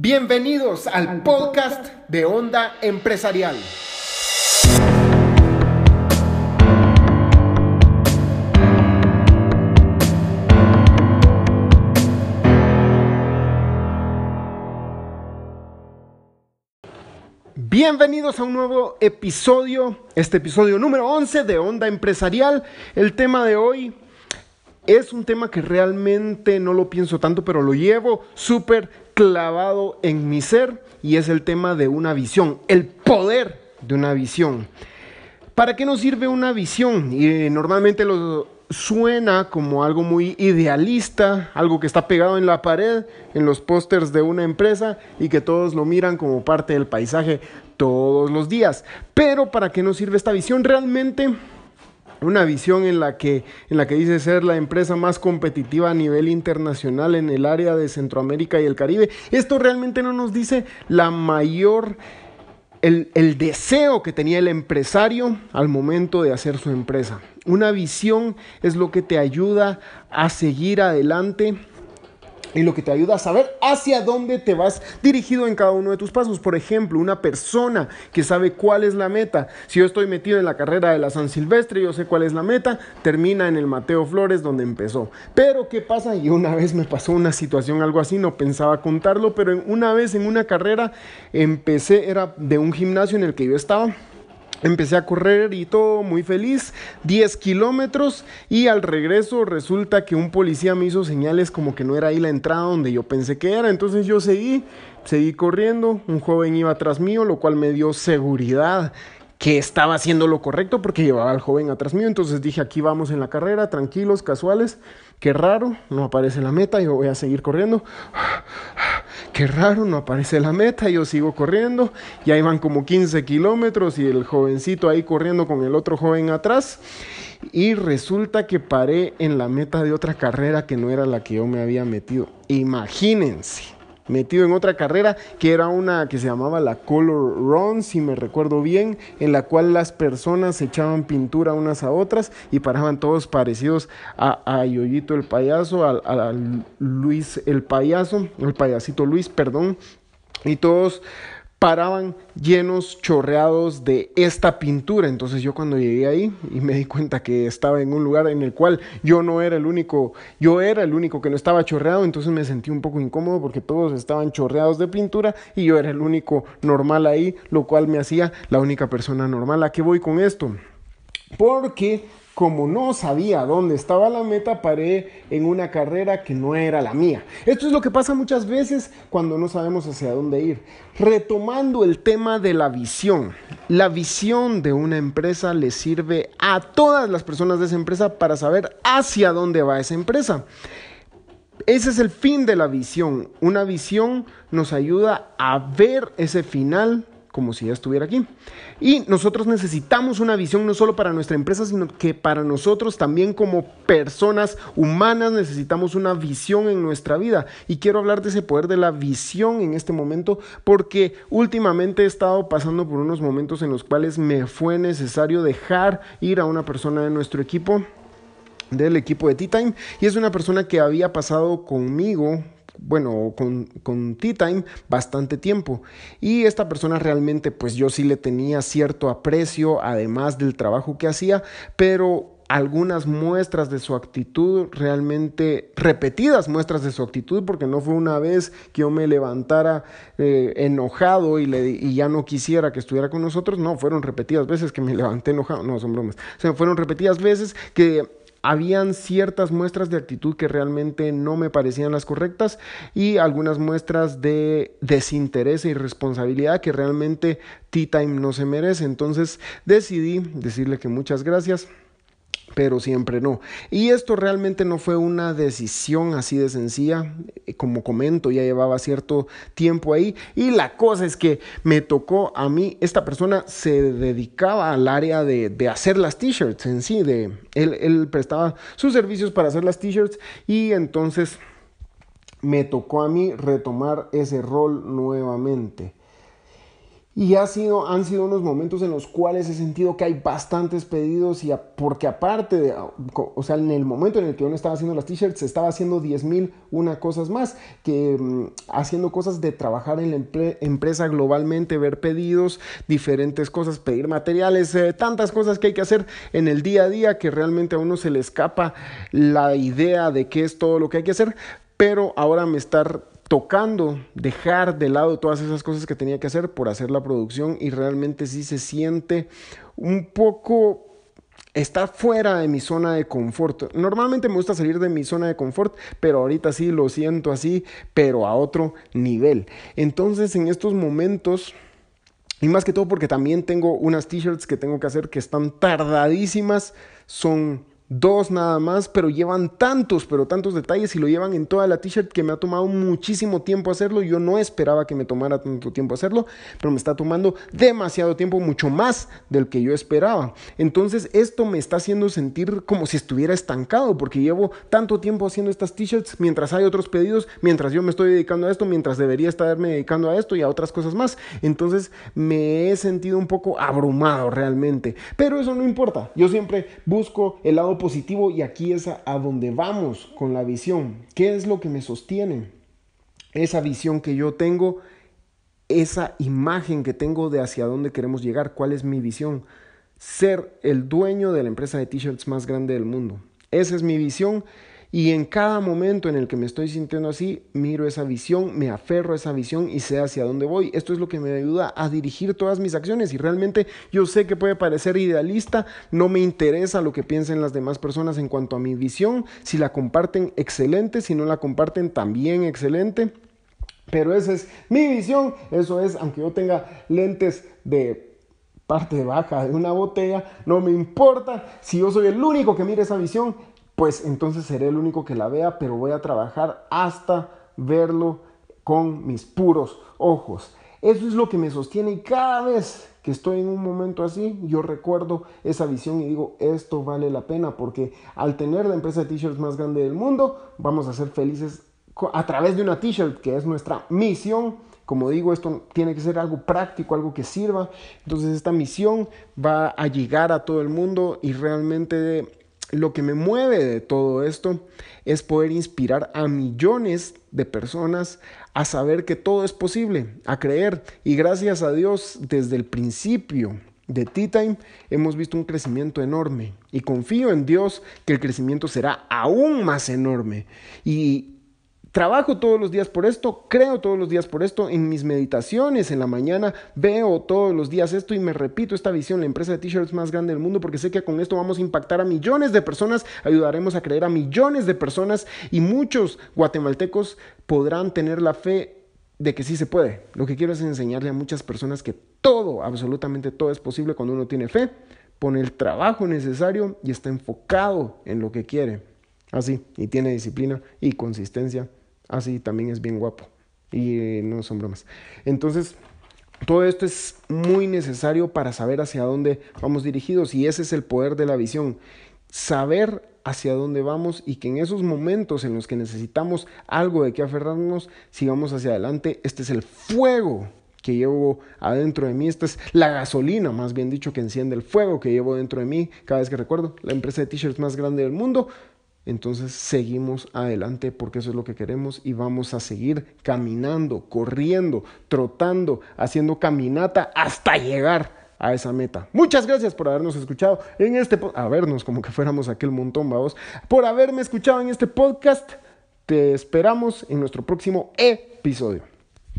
Bienvenidos al podcast de Onda Empresarial. Bienvenidos a un nuevo episodio, este episodio número 11 de Onda Empresarial. El tema de hoy es un tema que realmente no lo pienso tanto, pero lo llevo súper clavado en mi ser y es el tema de una visión, el poder de una visión. ¿Para qué nos sirve una visión? Y eh, normalmente lo suena como algo muy idealista, algo que está pegado en la pared, en los pósters de una empresa y que todos lo miran como parte del paisaje todos los días. Pero ¿para qué nos sirve esta visión? Realmente una visión en la que en la que dice ser la empresa más competitiva a nivel internacional en el área de Centroamérica y el Caribe. Esto realmente no nos dice la mayor el, el, deseo que tenía el empresario al momento de hacer su empresa. Una visión es lo que te ayuda a seguir adelante y lo que te ayuda a saber hacia dónde te vas dirigido en cada uno de tus pasos. Por ejemplo, una persona que sabe cuál es la meta. Si yo estoy metido en la carrera de la San Silvestre, yo sé cuál es la meta, termina en el Mateo Flores donde empezó. Pero ¿qué pasa? Y una vez me pasó una situación algo así, no pensaba contarlo, pero una vez en una carrera empecé, era de un gimnasio en el que yo estaba Empecé a correr y todo muy feliz, 10 kilómetros y al regreso resulta que un policía me hizo señales como que no era ahí la entrada donde yo pensé que era, entonces yo seguí, seguí corriendo, un joven iba atrás mío, lo cual me dio seguridad que estaba haciendo lo correcto porque llevaba al joven atrás mío, entonces dije aquí vamos en la carrera, tranquilos, casuales, qué raro, no aparece la meta, yo voy a seguir corriendo qué raro, no aparece la meta, yo sigo corriendo, ya iban como 15 kilómetros y el jovencito ahí corriendo con el otro joven atrás. Y resulta que paré en la meta de otra carrera que no era la que yo me había metido. Imagínense metido en otra carrera que era una que se llamaba la Color Run, si me recuerdo bien, en la cual las personas echaban pintura unas a otras y paraban todos parecidos a, a Yoyito el payaso, a, a Luis el payaso, el payasito Luis, perdón, y todos paraban llenos, chorreados de esta pintura. Entonces yo cuando llegué ahí y me di cuenta que estaba en un lugar en el cual yo no era el único, yo era el único que no estaba chorreado, entonces me sentí un poco incómodo porque todos estaban chorreados de pintura y yo era el único normal ahí, lo cual me hacía la única persona normal. ¿A qué voy con esto? Porque como no sabía dónde estaba la meta, paré en una carrera que no era la mía. Esto es lo que pasa muchas veces cuando no sabemos hacia dónde ir. Retomando el tema de la visión. La visión de una empresa le sirve a todas las personas de esa empresa para saber hacia dónde va esa empresa. Ese es el fin de la visión. Una visión nos ayuda a ver ese final como si ya estuviera aquí. Y nosotros necesitamos una visión no solo para nuestra empresa, sino que para nosotros también como personas humanas necesitamos una visión en nuestra vida. Y quiero hablar de ese poder de la visión en este momento porque últimamente he estado pasando por unos momentos en los cuales me fue necesario dejar ir a una persona de nuestro equipo del equipo de Tea Time y es una persona que había pasado conmigo bueno, con, con Tea Time bastante tiempo. Y esta persona realmente, pues yo sí le tenía cierto aprecio, además del trabajo que hacía, pero algunas muestras de su actitud, realmente repetidas muestras de su actitud, porque no fue una vez que yo me levantara eh, enojado y, le, y ya no quisiera que estuviera con nosotros, no, fueron repetidas veces que me levanté enojado, no, son bromas, o sea, fueron repetidas veces que habían ciertas muestras de actitud que realmente no me parecían las correctas y algunas muestras de desinterés e irresponsabilidad que realmente Tea Time no se merece. Entonces decidí decirle que muchas gracias pero siempre no. Y esto realmente no fue una decisión así de sencilla, eh, como comento, ya llevaba cierto tiempo ahí y la cosa es que me tocó a mí, esta persona se dedicaba al área de, de hacer las t-shirts en sí, de, él, él prestaba sus servicios para hacer las t-shirts y entonces me tocó a mí retomar ese rol nuevamente. Y ha sido, han sido unos momentos en los cuales he sentido que hay bastantes pedidos y porque aparte de, o sea, en el momento en el que uno estaba haciendo las t-shirts, estaba haciendo 10 mil una cosas más, que mm, haciendo cosas de trabajar en la empresa globalmente, ver pedidos, diferentes cosas, pedir materiales, eh, tantas cosas que hay que hacer en el día a día que realmente a uno se le escapa la idea de qué es todo lo que hay que hacer, pero ahora me está tocando dejar de lado todas esas cosas que tenía que hacer por hacer la producción y realmente sí se siente un poco está fuera de mi zona de confort. Normalmente me gusta salir de mi zona de confort, pero ahorita sí lo siento así, pero a otro nivel. Entonces en estos momentos, y más que todo porque también tengo unas t-shirts que tengo que hacer que están tardadísimas, son dos nada más, pero llevan tantos, pero tantos detalles y lo llevan en toda la t-shirt que me ha tomado muchísimo tiempo hacerlo. Yo no esperaba que me tomara tanto tiempo hacerlo, pero me está tomando demasiado tiempo, mucho más del que yo esperaba. Entonces esto me está haciendo sentir como si estuviera estancado, porque llevo tanto tiempo haciendo estas t-shirts mientras hay otros pedidos, mientras yo me estoy dedicando a esto, mientras debería estarme dedicando a esto y a otras cosas más. Entonces me he sentido un poco abrumado realmente, pero eso no importa. Yo siempre busco el lado positivo y aquí es a, donde vamos con la visión. ¿Qué es lo que me sostiene? Esa visión que yo tengo, esa imagen que tengo de hacia dónde queremos llegar, cuál es mi visión. Ser el dueño de la empresa de t-shirts más grande del mundo. Esa es mi visión y en cada momento en el que me estoy sintiendo así, miro esa visión, me aferro a esa visión y sé hacia dónde voy. Esto es lo que me ayuda a dirigir todas mis acciones y realmente yo sé que puede parecer idealista, no me interesa lo que piensen las demás personas en cuanto a mi visión. Si la comparten, excelente, si no la comparten, también excelente. Pero esa es mi visión, eso es, aunque yo tenga lentes de parte baja de una botella, no me importa si yo soy el único que mire esa visión, pues entonces seré el único que la vea, pero voy a trabajar hasta verlo con mis puros ojos. Eso es lo que me sostiene y cada vez que estoy en un momento así, yo recuerdo esa visión y digo, esto vale la pena porque al tener la empresa de t-shirts más grande del mundo, vamos a ser felices a través de una t-shirt que es nuestra misión. Como digo, esto tiene que ser algo práctico, algo que sirva. Entonces esta misión va a llegar a todo el mundo y realmente lo que me mueve de todo esto es poder inspirar a millones de personas a saber que todo es posible, a creer. Y gracias a Dios, desde el principio de Tea Time hemos visto un crecimiento enorme. Y confío en Dios que el crecimiento será aún más enorme. Y Trabajo todos los días por esto, creo todos los días por esto, en mis meditaciones en la mañana veo todos los días esto y me repito esta visión, la empresa de t-shirts más grande del mundo, porque sé que con esto vamos a impactar a millones de personas, ayudaremos a creer a millones de personas y muchos guatemaltecos podrán tener la fe de que sí se puede. Lo que quiero es enseñarle a muchas personas que todo, absolutamente todo es posible cuando uno tiene fe, pone el trabajo necesario y está enfocado en lo que quiere. Así, y tiene disciplina y consistencia así también es bien guapo. Y eh, no son bromas. Entonces, todo esto es muy necesario para saber hacia dónde vamos dirigidos y ese es el poder de la visión. Saber hacia dónde vamos y que en esos momentos en los que necesitamos algo de que aferrarnos, sigamos hacia adelante. Este es el fuego que llevo adentro de mí. Esta es la gasolina, más bien dicho, que enciende el fuego que llevo dentro de mí cada vez que recuerdo la empresa de t-shirts más grande del mundo entonces seguimos adelante porque eso es lo que queremos y vamos a seguir caminando, corriendo, trotando, haciendo caminata hasta llegar a esa meta. Muchas gracias por habernos escuchado en este a vernos como que fuéramos aquel montón, vamos, por haberme escuchado en este podcast. Te esperamos en nuestro próximo episodio.